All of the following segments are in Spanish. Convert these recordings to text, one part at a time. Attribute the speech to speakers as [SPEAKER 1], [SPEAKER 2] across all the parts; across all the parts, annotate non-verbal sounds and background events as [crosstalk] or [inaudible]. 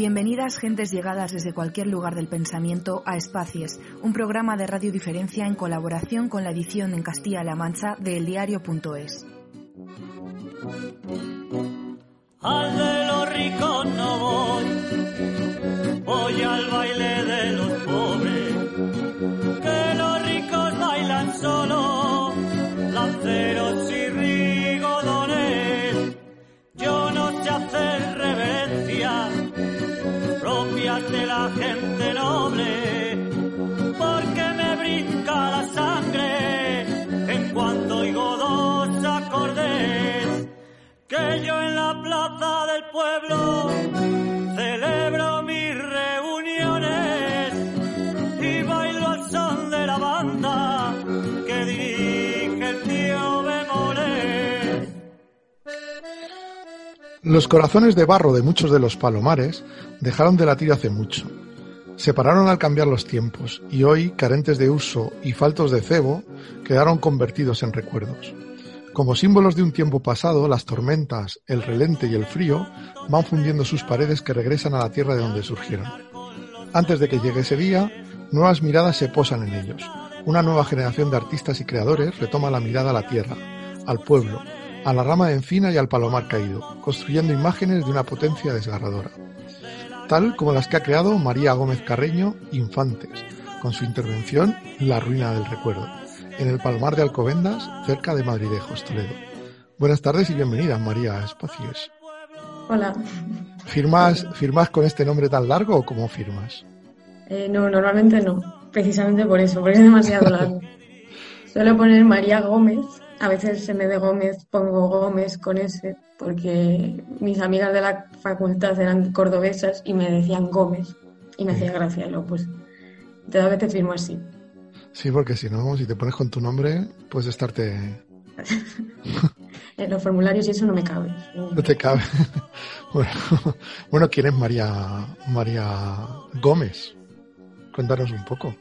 [SPEAKER 1] Bienvenidas gentes llegadas desde cualquier lugar del pensamiento a Espacies, un programa de Radio Diferencia en colaboración con la edición en Castilla-La Mancha de eldiario.es.
[SPEAKER 2] Al de los ricos no voy, voy al baile de los de la gente noble, porque me brinca la sangre en cuanto oigo dos acordes, que yo en la plaza del pueblo celebro
[SPEAKER 3] Los corazones de barro de muchos de los palomares dejaron de latir hace mucho. Se pararon al cambiar los tiempos y hoy, carentes de uso y faltos de cebo, quedaron convertidos en recuerdos. Como símbolos de un tiempo pasado, las tormentas, el relente y el frío van fundiendo sus paredes que regresan a la tierra de donde surgieron. Antes de que llegue ese día, nuevas miradas se posan en ellos. Una nueva generación de artistas y creadores retoma la mirada a la tierra, al pueblo, a la rama de encina y al palomar caído, construyendo imágenes de una potencia desgarradora. Tal como las que ha creado María Gómez Carreño, Infantes, con su intervención La ruina del recuerdo, en el palomar de Alcobendas, cerca de Madridejos, Toledo. Buenas tardes y bienvenida, María Espacios.
[SPEAKER 4] Hola.
[SPEAKER 3] ¿Firmas, ¿Firmas con este nombre tan largo o cómo firmas?
[SPEAKER 4] Eh, no, normalmente no. Precisamente por eso, porque es demasiado largo. [laughs] Suelo poner María Gómez. A veces en vez de Gómez pongo Gómez con S, porque mis amigas de la facultad eran cordobesas y me decían Gómez. Y me hacía gracia. Y luego, pues, de a veces firmo así.
[SPEAKER 3] Sí, porque si no, si te pones con tu nombre, puedes estarte... [laughs]
[SPEAKER 4] en los formularios y eso no me cabe.
[SPEAKER 3] No te cabe. [laughs] Bueno, bueno, ¿quién es María, María Gómez? Cuéntanos un poco.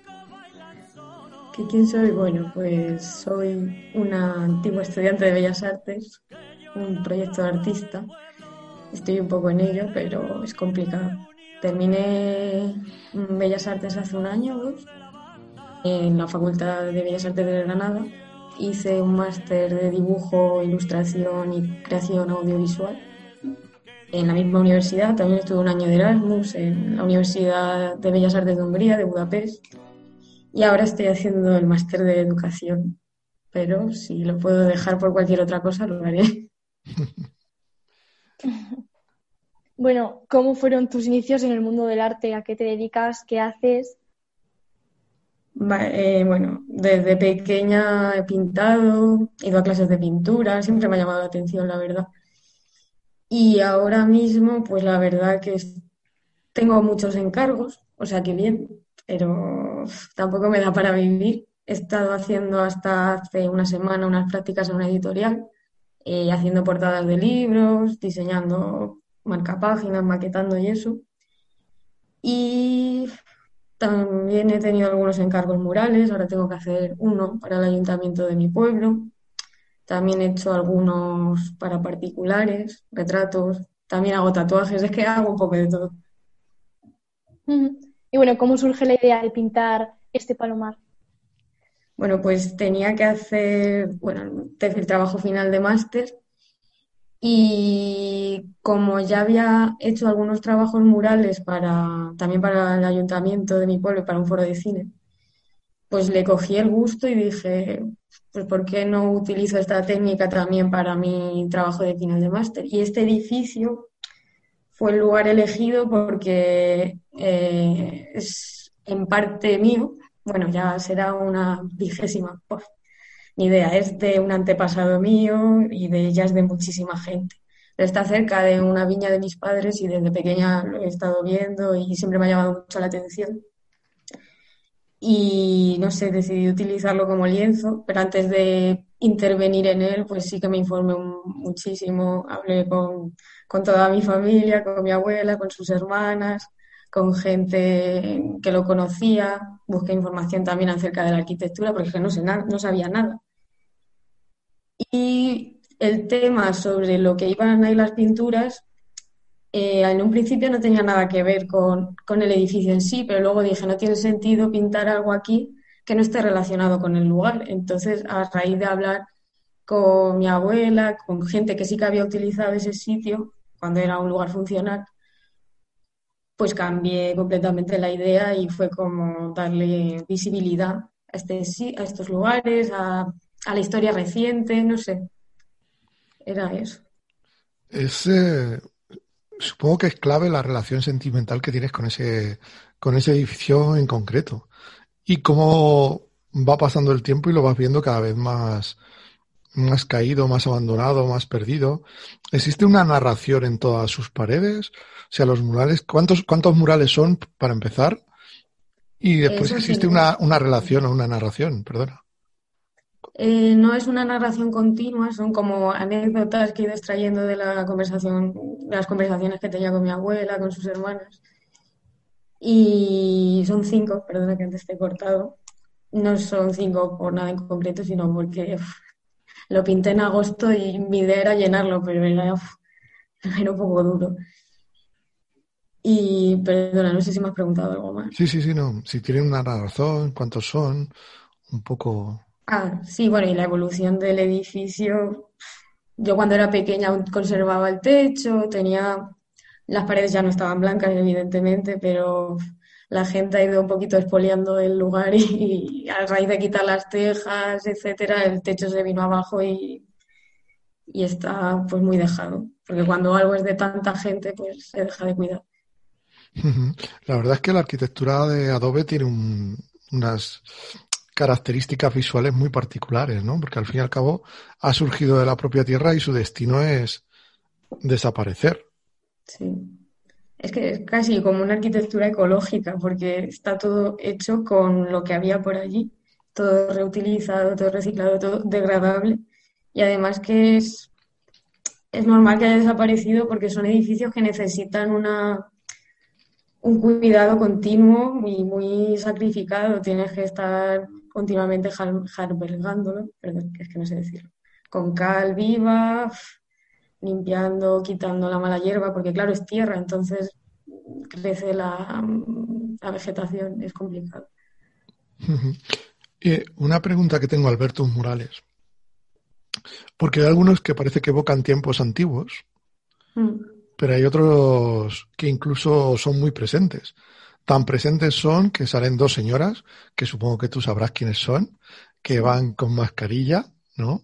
[SPEAKER 4] ¿Qué, ¿Quién soy? Bueno, pues soy una antigua estudiante de Bellas Artes, un proyecto de artista. Estoy un poco en ello, pero es complicado. Terminé Bellas Artes hace un año dos en la Facultad de Bellas Artes de Granada. Hice un máster de dibujo, ilustración y creación audiovisual en la misma universidad. También estuve un año de Erasmus en la Universidad de Bellas Artes de Hungría, de Budapest. Y ahora estoy haciendo el máster de educación. Pero si lo puedo dejar por cualquier otra cosa, lo haré. [laughs]
[SPEAKER 5] Bueno, ¿cómo fueron tus inicios en el mundo del arte? ¿A qué te dedicas? ¿Qué haces?
[SPEAKER 4] Eh, bueno, desde pequeña he pintado, he ido a clases de pintura, siempre me ha llamado la atención, la verdad. Y ahora mismo, pues la verdad que tengo muchos encargos, o sea que bien, pero tampoco me da para vivir. He estado haciendo hasta hace una semana unas prácticas en una editorial, eh, haciendo portadas de libros, diseñando marcapáginas, maquetando y eso. Y también he tenido algunos encargos murales, ahora tengo que hacer uno para el ayuntamiento de mi pueblo. También he hecho algunos para particulares, retratos. También hago tatuajes, es que hago un poco de todo.
[SPEAKER 5] Y bueno, ¿cómo surge la idea de pintar este palomar?
[SPEAKER 4] Bueno, pues tenía que hacer, bueno, el trabajo final de máster y como ya había hecho algunos trabajos murales para, también para el ayuntamiento de mi pueblo para un foro de cine, pues le cogí el gusto y dije, pues ¿por qué no utilizo esta técnica también para mi trabajo de final de máster? Y este edificio fue el lugar elegido porque eh, es en parte mío, bueno, ya será una vigésima, pues, ni idea, es de un antepasado mío y de es de muchísima gente. Está cerca de una viña de mis padres y desde pequeña lo he estado viendo y siempre me ha llamado mucho la atención. Y no sé, decidí utilizarlo como lienzo, pero antes de intervenir en él, pues sí que me informé muchísimo, hablé con, con toda mi familia, con mi abuela, con sus hermanas, con gente que lo conocía, busqué información también acerca de la arquitectura, porque no sé no sabía nada. Y el tema sobre lo que iban a ir las pinturas eh, en un principio no tenía nada que ver con, con el edificio en sí, pero luego dije, no tiene sentido pintar algo aquí que no esté relacionado con el lugar. Entonces, a raíz de hablar con mi abuela, con gente que sí que había utilizado ese sitio cuando era un lugar funcional, pues cambié completamente la idea y fue como darle visibilidad a, este, a estos lugares, a, la historia reciente, no sé. Era eso.
[SPEAKER 3] Es, eh, supongo que es clave la relación sentimental que tienes con ese, con ese edificio en concreto. Y cómo va pasando el tiempo y lo vas viendo cada vez más, más caído, más abandonado, más perdido. ¿Existe una narración en todas sus paredes? O sea, los murales, ¿cuántos, cuántos murales son para empezar? Y después existe una, una relación o una narración, perdona.
[SPEAKER 4] Eh, no es una narración continua, son como anécdotas que he ido extrayendo de la conversación, de las conversaciones que tenía con mi abuela, con sus hermanas. Y son cinco, perdona que antes te he cortado. No son cinco por nada en concreto, sino porque lo pinté en agosto y mi idea era llenarlo, pero era, era un poco duro. Y perdona, no sé si me has preguntado algo más.
[SPEAKER 3] Sí, sí, sí, no. Si tienen una razón, cuántos son, un poco.
[SPEAKER 4] Ah, sí, bueno, y la evolución del edificio. Yo cuando era pequeña conservaba el techo, tenía. Las paredes ya no estaban blancas, evidentemente, pero la gente ha ido un poquito expoliando el lugar y, a raíz de quitar las tejas, etcétera, el techo se vino abajo y, y está pues muy dejado. Porque cuando algo es de tanta gente, pues se deja de cuidar. [laughs]
[SPEAKER 3] La verdad es que la arquitectura de Adobe tiene unas características visuales muy particulares, ¿no? Porque al fin y al cabo ha surgido de la propia tierra y su destino es desaparecer.
[SPEAKER 4] Sí. Es que es casi como una arquitectura ecológica, porque está todo hecho con lo que había por allí, todo reutilizado, todo reciclado, todo degradable. Y además que es, es normal que haya desaparecido porque son edificios que necesitan una, un cuidado continuo y muy sacrificado. Tienes que estar continuamente jarbergándolo, perdón, es que no sé decirlo, con cal viva, limpiando, quitando la mala hierba, porque claro, es tierra, entonces crece la, la vegetación, es complicado. [laughs]
[SPEAKER 3] una pregunta que tengo, Alberto Murales, porque hay algunos que parece que evocan tiempos antiguos, mm. pero hay otros que incluso son muy presentes. Tan presentes son que salen dos señoras, que supongo que tú sabrás quiénes son, que van con mascarilla, ¿no?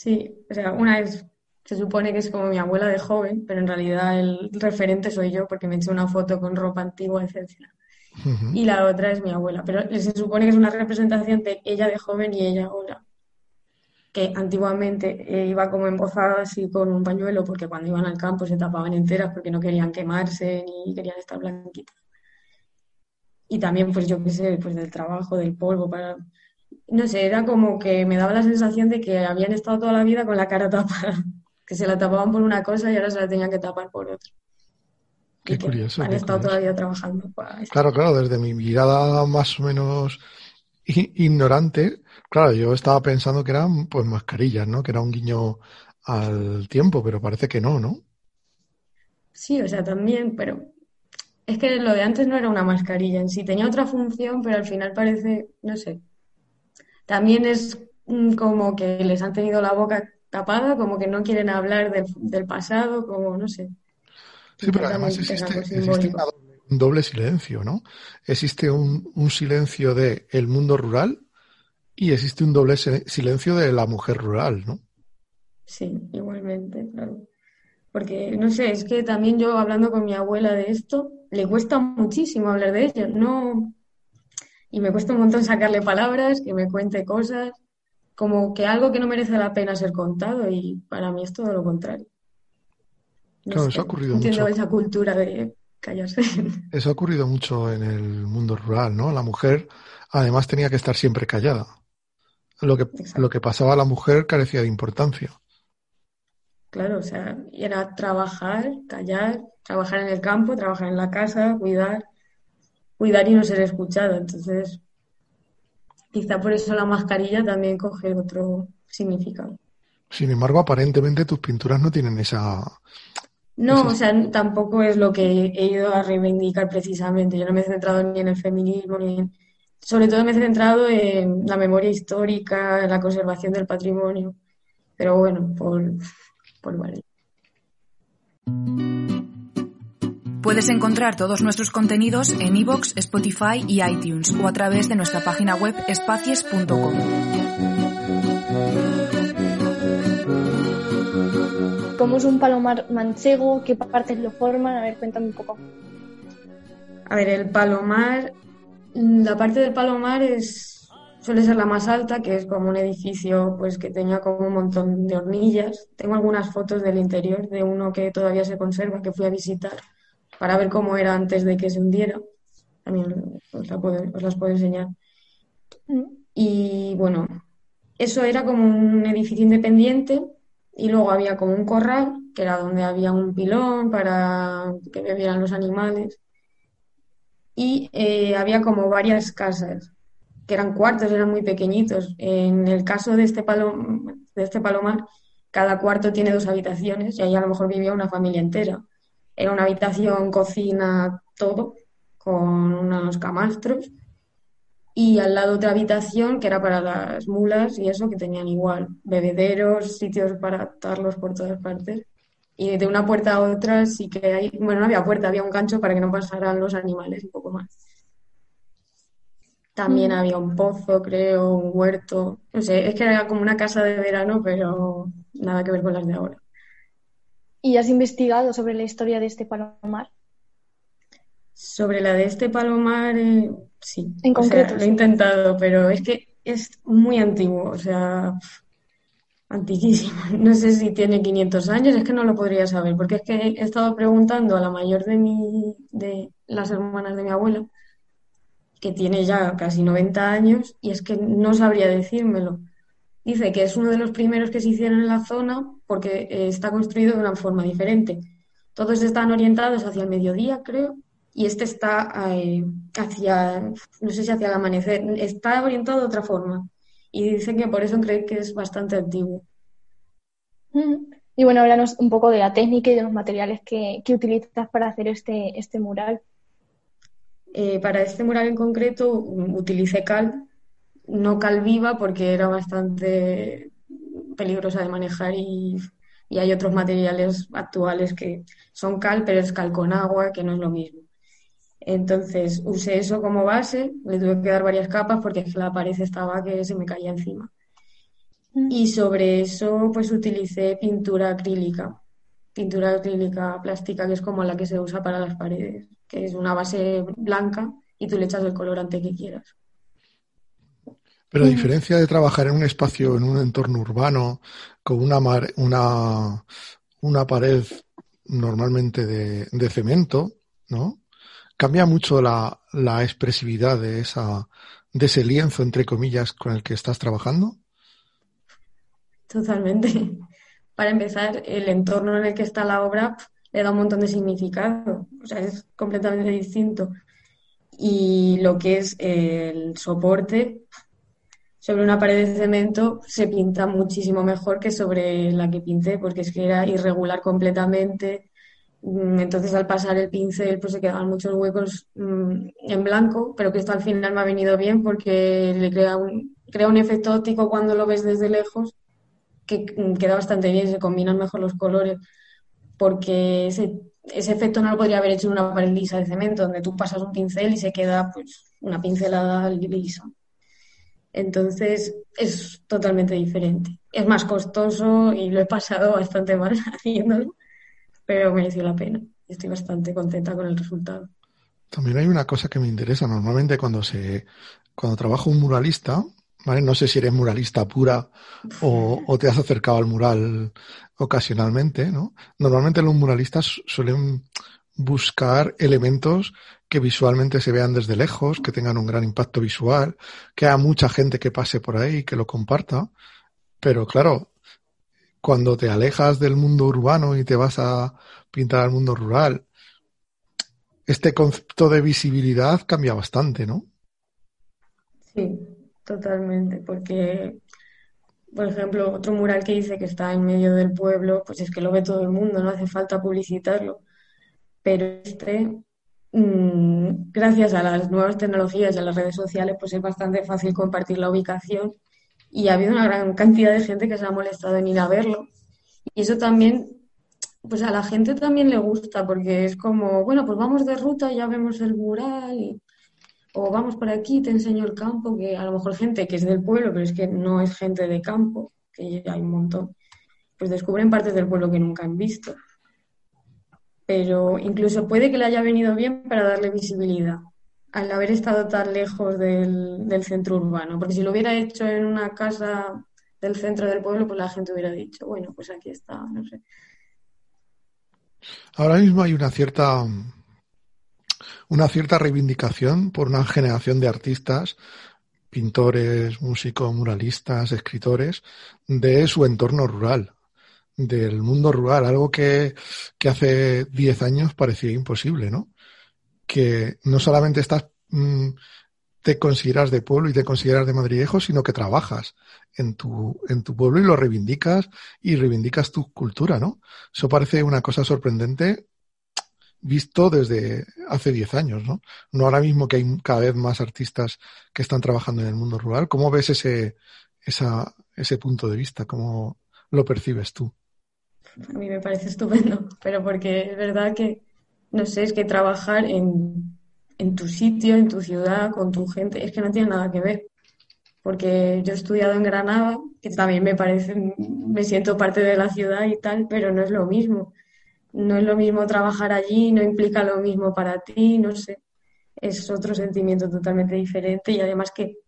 [SPEAKER 4] Sí, o sea, una es, se supone que es como mi abuela de joven, pero en realidad el referente soy yo porque me eché una foto con ropa antigua, etc. Y la otra es mi abuela, pero se supone que es una representación de ella de joven y ella ahora que antiguamente eh, iba como embozada así con un pañuelo porque cuando iban al campo se tapaban enteras porque no querían quemarse ni querían estar blanquitas. Y también, pues yo qué sé, pues del trabajo, del polvo, para... No sé, era como que me daba la sensación de que habían estado toda la vida con la cara [laughs] tapada, que se la tapaban por una cosa y ahora se la tenían que tapar por otra.
[SPEAKER 3] Qué curioso.
[SPEAKER 4] Han estado todavía trabajando.
[SPEAKER 3] Claro, claro, desde mi mirada más o menos ignorante, claro, yo estaba pensando que eran pues mascarillas, ¿no? Que era un guiño al tiempo, pero parece que no, ¿no?
[SPEAKER 4] Sí, o sea, también, pero es que lo de antes no era una mascarilla en sí, tenía otra función, pero al final parece, no sé. También es mm, como que les han tenido la boca tapada, como que no quieren hablar del, pasado, como no sé.
[SPEAKER 3] Sí, pero además existe, existe un doble silencio, ¿no? Existe un, un silencio de el mundo rural y existe un doble silencio de la mujer rural, ¿no?
[SPEAKER 4] Sí, igualmente, claro. Porque, no sé, es que también yo hablando con mi abuela de esto, le cuesta muchísimo hablar de ello, no... Y me cuesta un montón sacarle palabras, que me cuente cosas, como que algo que no merece la pena ser contado y para mí es todo lo contrario.
[SPEAKER 3] claro, eso ha ocurrido
[SPEAKER 4] entiendo esa cultura de callarse. [laughs]
[SPEAKER 3] Eso ha ocurrido mucho en el mundo rural, ¿no? La mujer además tenía que estar siempre callada. Lo que, lo que pasaba a la mujer carecía de importancia.
[SPEAKER 4] Claro, o sea, era trabajar, callar, trabajar en el campo, trabajar en la casa, cuidar, cuidar y no ser escuchado. Entonces, quizá por eso la mascarilla también coge otro significado.
[SPEAKER 3] Sin embargo, aparentemente tus pinturas no tienen esa
[SPEAKER 4] No, o sea, tampoco es lo que he ido a reivindicar precisamente. Yo no me he centrado ni en el feminismo, ni en... Sobre todo me he centrado en la memoria histórica, en la conservación del patrimonio. Pero bueno, por, por vale.
[SPEAKER 1] Puedes encontrar todos nuestros contenidos en iVoox, Spotify y iTunes o a través de nuestra página web espacies.com.
[SPEAKER 5] ¿Cómo es un palomar manchego? ¿Qué partes lo forman? A ver, cuéntame un poco.
[SPEAKER 4] A ver, el palomar, la parte del palomar es suele ser la más alta, que es como un edificio pues que tenía como un montón de hornillas. Tengo algunas fotos del interior de uno que todavía se conserva, que fui a visitar para ver cómo era antes de que se hundiera. También os, las puedo enseñar. Y bueno, eso era como un edificio independiente y luego había como un corral, que era donde había un pilón para que bebieran los animales. Y eh, había como varias casas, que eran cuartos, eran muy pequeñitos. En el caso de este, palom de este palomar, cada cuarto tiene dos habitaciones y ahí a lo mejor vivía una familia entera. Era una habitación, cocina, todo, con unos camastros. Y al lado otra habitación que era para las mulas y eso, que tenían igual bebederos, sitios para atarlos por todas partes. Y de una puerta a otra sí que hay, bueno, no había puerta, había un gancho para que no pasaran los animales, un poco más. También mm. había un pozo, creo, un huerto. No sé, es que era como una casa de verano, pero nada que ver con las de ahora.
[SPEAKER 5] ¿Y has investigado sobre la historia de este palomar?
[SPEAKER 4] Sobre la de este palomar, eh, sí.
[SPEAKER 5] En concreto.
[SPEAKER 4] lo he intentado, pero es que es muy antiguo, o sea, antiquísimo. [laughs] No sé si tiene 500 años, es que no lo podría saber, porque es que he estado preguntando a la mayor de, mi, de las hermanas de mi abuela, que tiene ya casi 90 años, y es que no sabría decírmelo. Dice que es uno de los primeros que se hicieron en la zona porque eh, está construido de una forma diferente. Todos están orientados hacia el mediodía, creo, y este está eh, hacia, no sé si hacia el amanecer, está orientado de otra forma. Y dicen que por eso creen que es bastante antiguo.
[SPEAKER 5] Y bueno, háblanos un poco de la técnica y de los materiales que, utilizas para hacer este, este mural.
[SPEAKER 4] Eh, para este mural en concreto utilicé cal, no cal viva porque era bastante peligrosa de manejar y, hay otros materiales actuales que son cal, pero es cal con agua, que no es lo mismo. Entonces usé eso como base, le tuve que dar varias capas porque la pared estaba que se me caía encima. Mm. Y sobre eso pues utilicé pintura acrílica, pintura acrílica plástica que es como la que se usa para las paredes, que es una base blanca y tú le echas el colorante que quieras.
[SPEAKER 3] Pero a diferencia de trabajar en un espacio, en un entorno urbano, con una, una, una pared normalmente de, de, cemento, ¿no? Cambia mucho la, la expresividad de, esa, de ese lienzo, entre comillas, con el que estás trabajando.
[SPEAKER 4] Totalmente. [laughs] Para empezar, el entorno en el que está la obra le da un montón de significado. O sea, es completamente distinto. Y lo que es el soporte, sobre una pared de cemento se pinta muchísimo mejor que sobre la que pinté, porque es que era irregular completamente. Mm, entonces, al pasar el pincel, pues se quedaban muchos huecos mm, en blanco, pero que esto al final me ha venido bien porque le crea un, crea un efecto óptico cuando lo ves desde lejos que mm, queda bastante bien, se combinan mejor los colores, porque ese, ese efecto no lo podría haber hecho en una pared lisa de cemento, donde tú pasas un pincel y se queda pues una pincelada lisa. Entonces es totalmente diferente. Es más costoso y lo he pasado [laughs] bastante mal haciéndolo, pero mereció la pena. Estoy bastante contenta con el resultado.
[SPEAKER 3] También hay una cosa que me interesa. Normalmente cuando se cuando trabajo un muralista, ¿vale? No sé si eres muralista pura o, o te has acercado al mural ocasionalmente, ¿no? Normalmente los muralistas suelen buscar elementos que visualmente se vean desde lejos, que tengan un gran impacto visual, que haya mucha gente que pase por ahí y que lo comparta. Pero claro, cuando te alejas del mundo urbano y te vas a pintar al mundo rural, este concepto de visibilidad cambia bastante, ¿no?
[SPEAKER 4] Sí, totalmente, porque por ejemplo, otro mural que dice que está en medio del pueblo, pues es que lo ve todo el mundo, no hace falta publicitarlo. Pero este, gracias a las nuevas tecnologías y a las redes sociales, pues es bastante fácil compartir la ubicación y ha habido una gran cantidad de gente que se ha molestado en ir a verlo. Y eso también, pues a la gente también le gusta, porque es como, bueno, pues vamos de ruta, ya vemos el mural, o vamos por aquí, te enseño el campo, que a lo mejor gente que es del pueblo, pero es que no es gente de campo, que hay un montón, pues descubren partes del pueblo que nunca han visto. Pero incluso puede que le haya venido bien para darle visibilidad al haber estado tan lejos del, centro urbano, porque si lo hubiera hecho en una casa del centro del pueblo, pues la gente hubiera dicho, bueno, pues aquí está, no sé.
[SPEAKER 3] Ahora mismo hay una cierta una cierta reivindicación por una generación de artistas, pintores, músicos, muralistas, escritores, de su entorno rural, del mundo rural, algo que, que hace 10 años parecía imposible, ¿no? que no solamente estás, mm, te consideras de pueblo y te consideras de madrilejo, sino que trabajas en tu, en tu pueblo y lo reivindicas y reivindicas tu cultura, ¿no? Eso parece una cosa sorprendente visto desde hace 10 años, ¿no? No ahora mismo que hay cada vez más artistas que están trabajando en el mundo rural. ¿Cómo ves ese, esa, ese punto de vista? ¿Cómo lo percibes tú?
[SPEAKER 4] A mí me parece estupendo, pero porque es verdad que no sé, es que trabajar en, tu sitio, en tu ciudad, con tu gente, es que no tiene nada que ver. Porque yo he estudiado en Granada, que también me parece, me siento parte de la ciudad y tal, pero no es lo mismo. No es lo mismo trabajar allí, no implica lo mismo para ti, no sé. Es otro sentimiento totalmente diferente y además que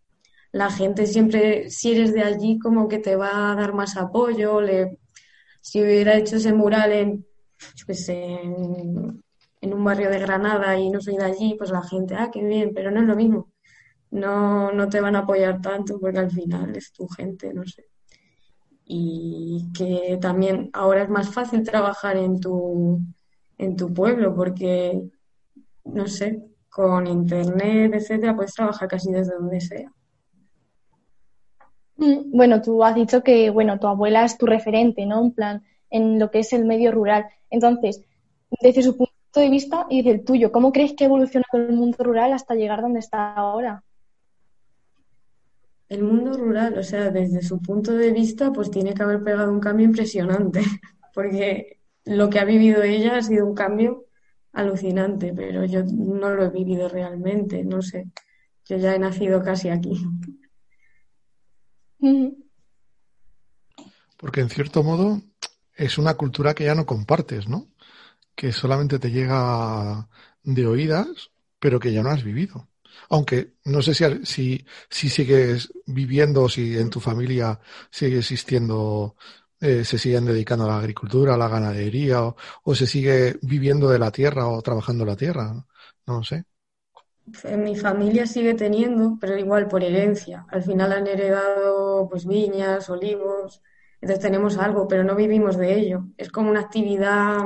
[SPEAKER 4] la gente siempre, si eres de allí, como que te va a dar más apoyo. Le, si hubiera hecho ese mural en, en, en un barrio de Granada y no soy de allí, pues la gente, ah, qué bien, pero no es lo mismo. No, no te van a apoyar tanto porque al final es tu gente, no sé. Y que también ahora es más fácil trabajar en tu, en tu pueblo porque, no sé, con internet, etcétera, puedes trabajar casi desde donde sea.
[SPEAKER 5] Mm, bueno, tú has dicho que, bueno, tu abuela es tu referente, ¿no? En plan, en lo que es el medio rural. Entonces, desde su punto de vista y del tuyo. ¿Cómo crees que ha evolucionado el mundo rural hasta llegar donde está ahora?
[SPEAKER 4] El mundo rural, o sea, desde su punto de vista, pues tiene que haber pegado un cambio impresionante, [laughs] porque lo que ha vivido ella ha sido un cambio alucinante, pero yo no lo he vivido realmente, no sé. Yo ya he nacido casi aquí.
[SPEAKER 3] Porque en cierto modo es una cultura que ya no compartes, ¿no? que solamente te llega de oídas, pero que ya no has vivido. Aunque no sé si, si, si sigues viviendo si en tu familia sigue existiendo, eh, se siguen dedicando a la agricultura, a la ganadería, o, se sigue viviendo de la tierra o trabajando la tierra. No, no sé.
[SPEAKER 4] En mi familia sigue teniendo, pero igual por herencia. Al final han heredado pues viñas, olivos, entonces tenemos algo, pero no vivimos de ello. Es como una actividad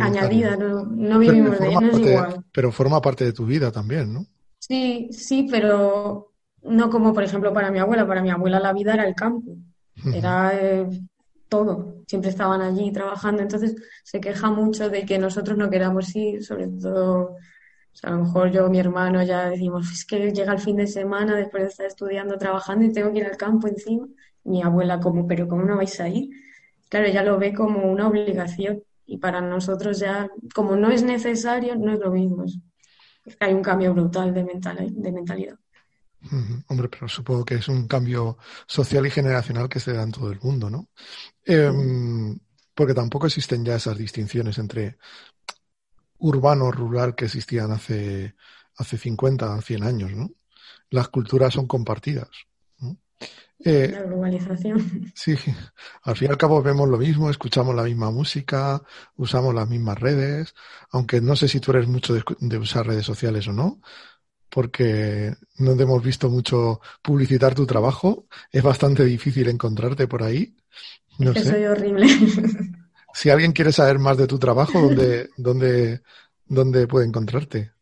[SPEAKER 4] añadida, no, vivimos de no es igual.
[SPEAKER 3] Pero forma parte de tu vida también, ¿no?
[SPEAKER 4] Sí, sí, pero no como por ejemplo para mi abuela. Para mi abuela la vida era el campo, era eh, todo. Siempre estaban allí trabajando, entonces se queja mucho de que nosotros no queramos ir, sobre todo. A lo mejor yo, mi hermano, ya decimos, es que llega el fin de semana después de estar estudiando, trabajando y tengo que ir al campo encima. Mi abuela como, pero ¿cómo no vais a ir? Claro, ella lo ve como una obligación y para nosotros ya, como no es necesario, no es lo mismo. hay un cambio brutal de, de mentalidad.
[SPEAKER 3] Hombre, pero supongo que es un cambio social y generacional que se da en todo el mundo, ¿no? Em, porque tampoco existen ya esas distinciones entre urbano, rural que existían hace, hace 50, 100 años, ¿no? Las culturas son compartidas.
[SPEAKER 4] Eh, la globalización. [laughs]
[SPEAKER 3] Sí, al fin y al cabo vemos lo mismo, escuchamos la misma música, usamos las mismas redes, aunque no sé si tú eres mucho de, usar redes sociales o no, porque no te hemos visto mucho publicitar tu trabajo, es bastante difícil encontrarte por ahí.
[SPEAKER 4] No sé. soy horrible. [laughs]
[SPEAKER 3] Si alguien quiere saber más de tu trabajo, ¿dónde, [laughs] dónde, dónde puede encontrarte?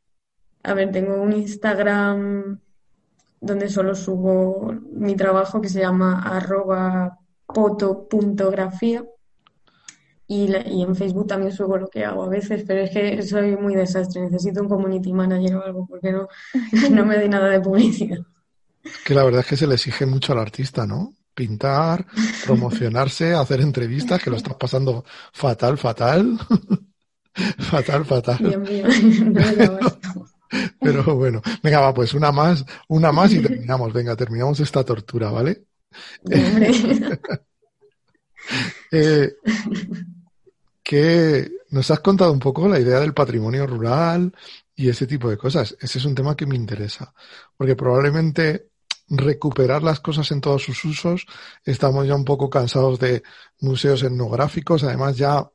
[SPEAKER 4] A ver, tengo un Instagram donde solo subo mi trabajo que se llama arroba poto.grafía. Y, y en Facebook también subo lo que hago a veces, pero es que soy muy desastre. Necesito un community manager o algo porque no, [laughs] no me doy nada de publicidad.
[SPEAKER 3] Que la verdad es que se le exige mucho al artista, ¿no? Pintar, promocionarse, [laughs] hacer entrevistas, que lo estás pasando fatal, fatal. [laughs] fatal, fatal.
[SPEAKER 4] Dios mío, [laughs] no
[SPEAKER 3] Pero bueno, venga, va, pues una más, una más y terminamos. Venga, terminamos esta tortura, ¿vale? eh, que nos has contado un poco la idea del patrimonio rural y ese tipo de cosas. Ese es un tema que me interesa, porque probablemente recuperar las cosas en todos sus usos, estamos ya un poco cansados de museos etnográficos, además ya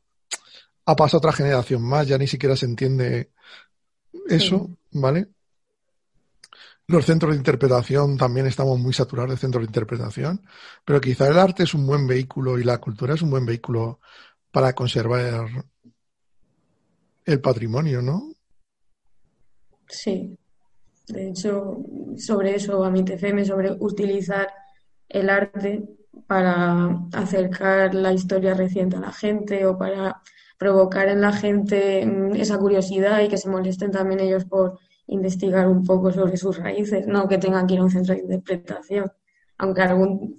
[SPEAKER 3] ha pasado otra generación más, ya ni siquiera se entiende eso, ¿vale? Los centros de interpretación también estamos muy saturados de centros de interpretación, pero quizá el arte es un buen vehículo y la cultura es un buen vehículo para conservar el patrimonio, ¿no?
[SPEAKER 4] Sí. De hecho, sobre eso, a mi TFM, sobre utilizar el arte para acercar la historia reciente a la gente o para provocar en la gente mm, esa curiosidad y que se molesten también ellos por investigar un poco sobre sus raíces, no que tengan que ir a un centro de interpretación. Aunque algún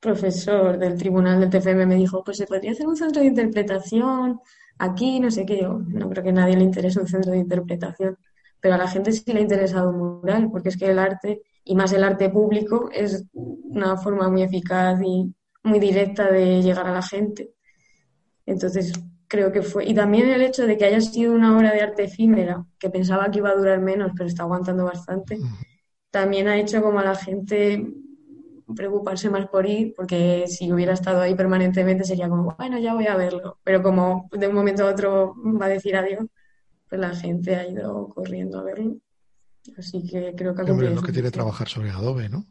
[SPEAKER 4] profesor del tribunal del TFM me dijo, pues se podría hacer un centro de interpretación aquí, no sé qué. Yo no creo que a nadie le interese un centro de interpretación, pero a la gente sí le ha interesado un mural, porque es que el arte, y más el arte público, es una forma muy eficaz y muy directa de llegar a la gente. Entonces, creo que fue. Y también el hecho de que haya sido una obra de arte efímera, que pensaba que iba a durar menos, pero está aguantando bastante, también ha hecho como a la gente preocuparse más por ir, porque si hubiera estado ahí permanentemente sería como, bueno, ya voy a verlo. Pero como de un momento a otro va a decir adiós, pues la gente ha ido corriendo a verlo. Así que creo que
[SPEAKER 3] Hombre, lo que tiene trabajar sobre Adobe, ¿no?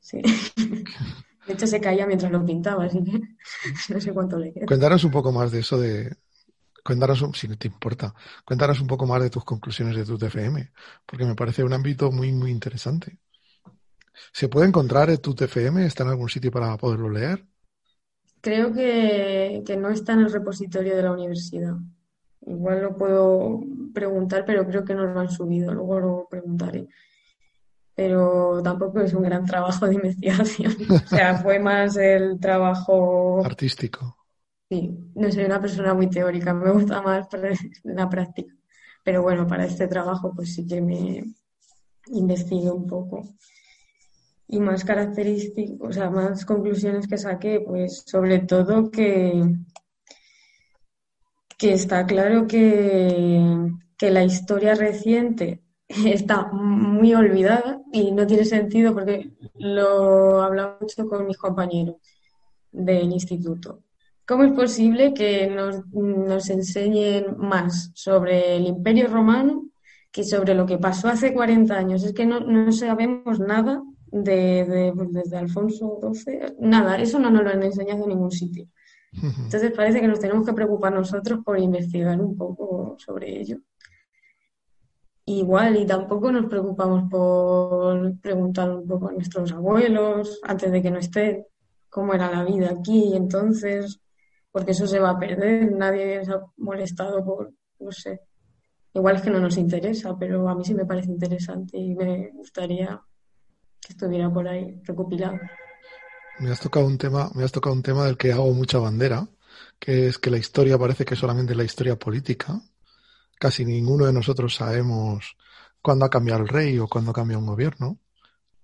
[SPEAKER 4] Sí. [laughs] De hecho, se caía mientras lo pintaba, así que [laughs] no sé cuánto le queda.
[SPEAKER 3] Cuéntanos un poco más de eso de. Cuéntanos, si no te importa, cuéntanos un poco más de tus conclusiones de tu TFM, porque me parece un ámbito muy, muy interesante. ¿Se puede encontrar en tu TFM? ¿Está en algún sitio para poderlo leer?
[SPEAKER 4] Creo que, que no está en el repositorio de la universidad. Igual lo puedo preguntar, pero creo que no lo han subido. Luego lo preguntaré pero tampoco es un gran trabajo de investigación. [laughs] O sea, fue más el trabajo
[SPEAKER 3] artístico.
[SPEAKER 4] Sí, no soy una persona muy teórica, me gusta más la práctica. Pero bueno, para este trabajo pues sí que me investigué un poco. Y más características, o sea, más conclusiones que saqué, pues sobre todo que, que está claro que, que la historia reciente [laughs] está muy olvidada y no tiene sentido porque lo hablaba mucho con mis compañeros del instituto. ¿Cómo es posible que nos, nos enseñen más sobre el Imperio Romano que sobre lo que pasó hace 40 años? Es que no, no sabemos nada de, pues, desde Alfonso XII, nada, eso no nos lo han enseñado en ningún sitio. Entonces parece que nos tenemos que preocupar nosotros por investigar un poco sobre ello. Igual, y tampoco nos preocupamos por preguntar un poco a nuestros abuelos antes de que no estén cómo era la vida aquí y entonces, porque eso se va a perder, nadie se ha molestado por, no sé, igual es que no nos interesa, pero a mí sí me parece interesante y me gustaría que estuviera por ahí recopilado.
[SPEAKER 3] Me has tocado un tema, me has tocado un tema del que hago mucha bandera, que es que la historia parece que es solamente la historia política, casi ninguno de nosotros sabemos cuándo ha cambiado el rey o cuándo cambia un gobierno.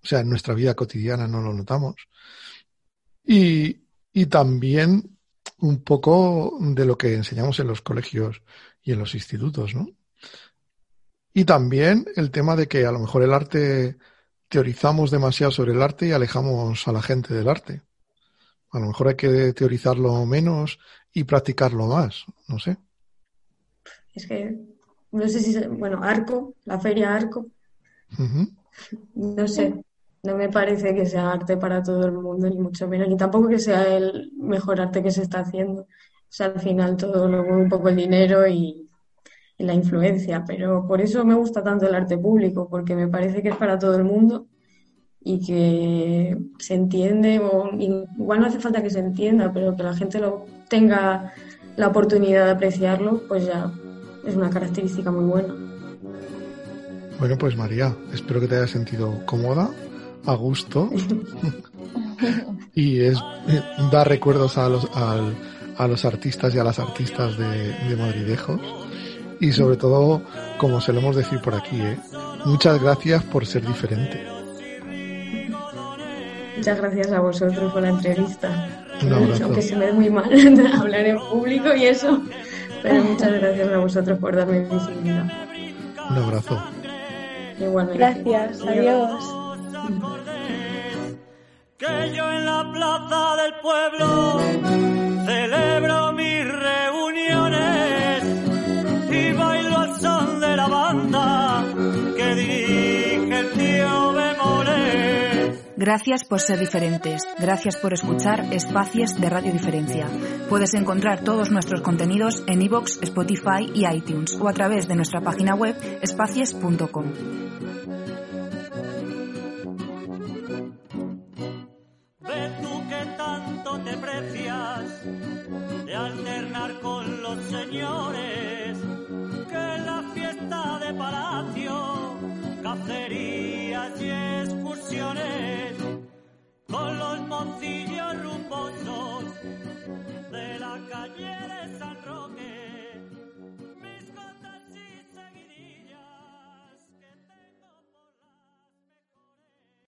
[SPEAKER 3] O sea, en nuestra vida cotidiana no lo notamos. Y, y también un poco de lo que enseñamos en los colegios y en los institutos, ¿no? Y también el tema de que a lo mejor el arte teorizamos demasiado sobre el arte y alejamos a la gente del arte. A lo mejor hay que teorizarlo menos y practicarlo más, no sé.
[SPEAKER 4] Es que no sé si, bueno, Arco, la feria Arco, no sé, no me parece que sea arte para todo el mundo, ni mucho menos, ni tampoco que sea el mejor arte que se está haciendo. O sea, al final todo lo un poco el dinero y, la influencia, pero por eso me gusta tanto el arte público, porque me parece que es para todo el mundo y que se entiende, o igual no hace falta que se entienda, pero que la gente lo tenga la oportunidad de apreciarlo, pues ya es una característica muy buena.
[SPEAKER 3] Bueno, pues María, espero que te hayas sentido cómoda, a gusto. [laughs] y es eh, da recuerdos a los, a los artistas y a las artistas de, de Madridejos. Y sobre todo, como solemos decir por aquí, ¿eh? muchas gracias por ser diferente.
[SPEAKER 4] Muchas gracias a vosotros por la entrevista.
[SPEAKER 3] Un abrazo.
[SPEAKER 4] Aunque se me da muy mal [laughs] hablar en público y eso, pero muchas gracias a vosotros por darme visibilidad.
[SPEAKER 3] Un abrazo.
[SPEAKER 4] Igualmente.
[SPEAKER 5] Gracias, adiós.
[SPEAKER 2] Que yo en la plaza del pueblo celebro
[SPEAKER 1] Gracias por ser diferentes. Gracias por escuchar Espacios de Radio Diferencia. Puedes encontrar todos nuestros contenidos en iVoox, Spotify y iTunes o a través de nuestra página web espacies.com. calzoncillos rumbosos de la calle de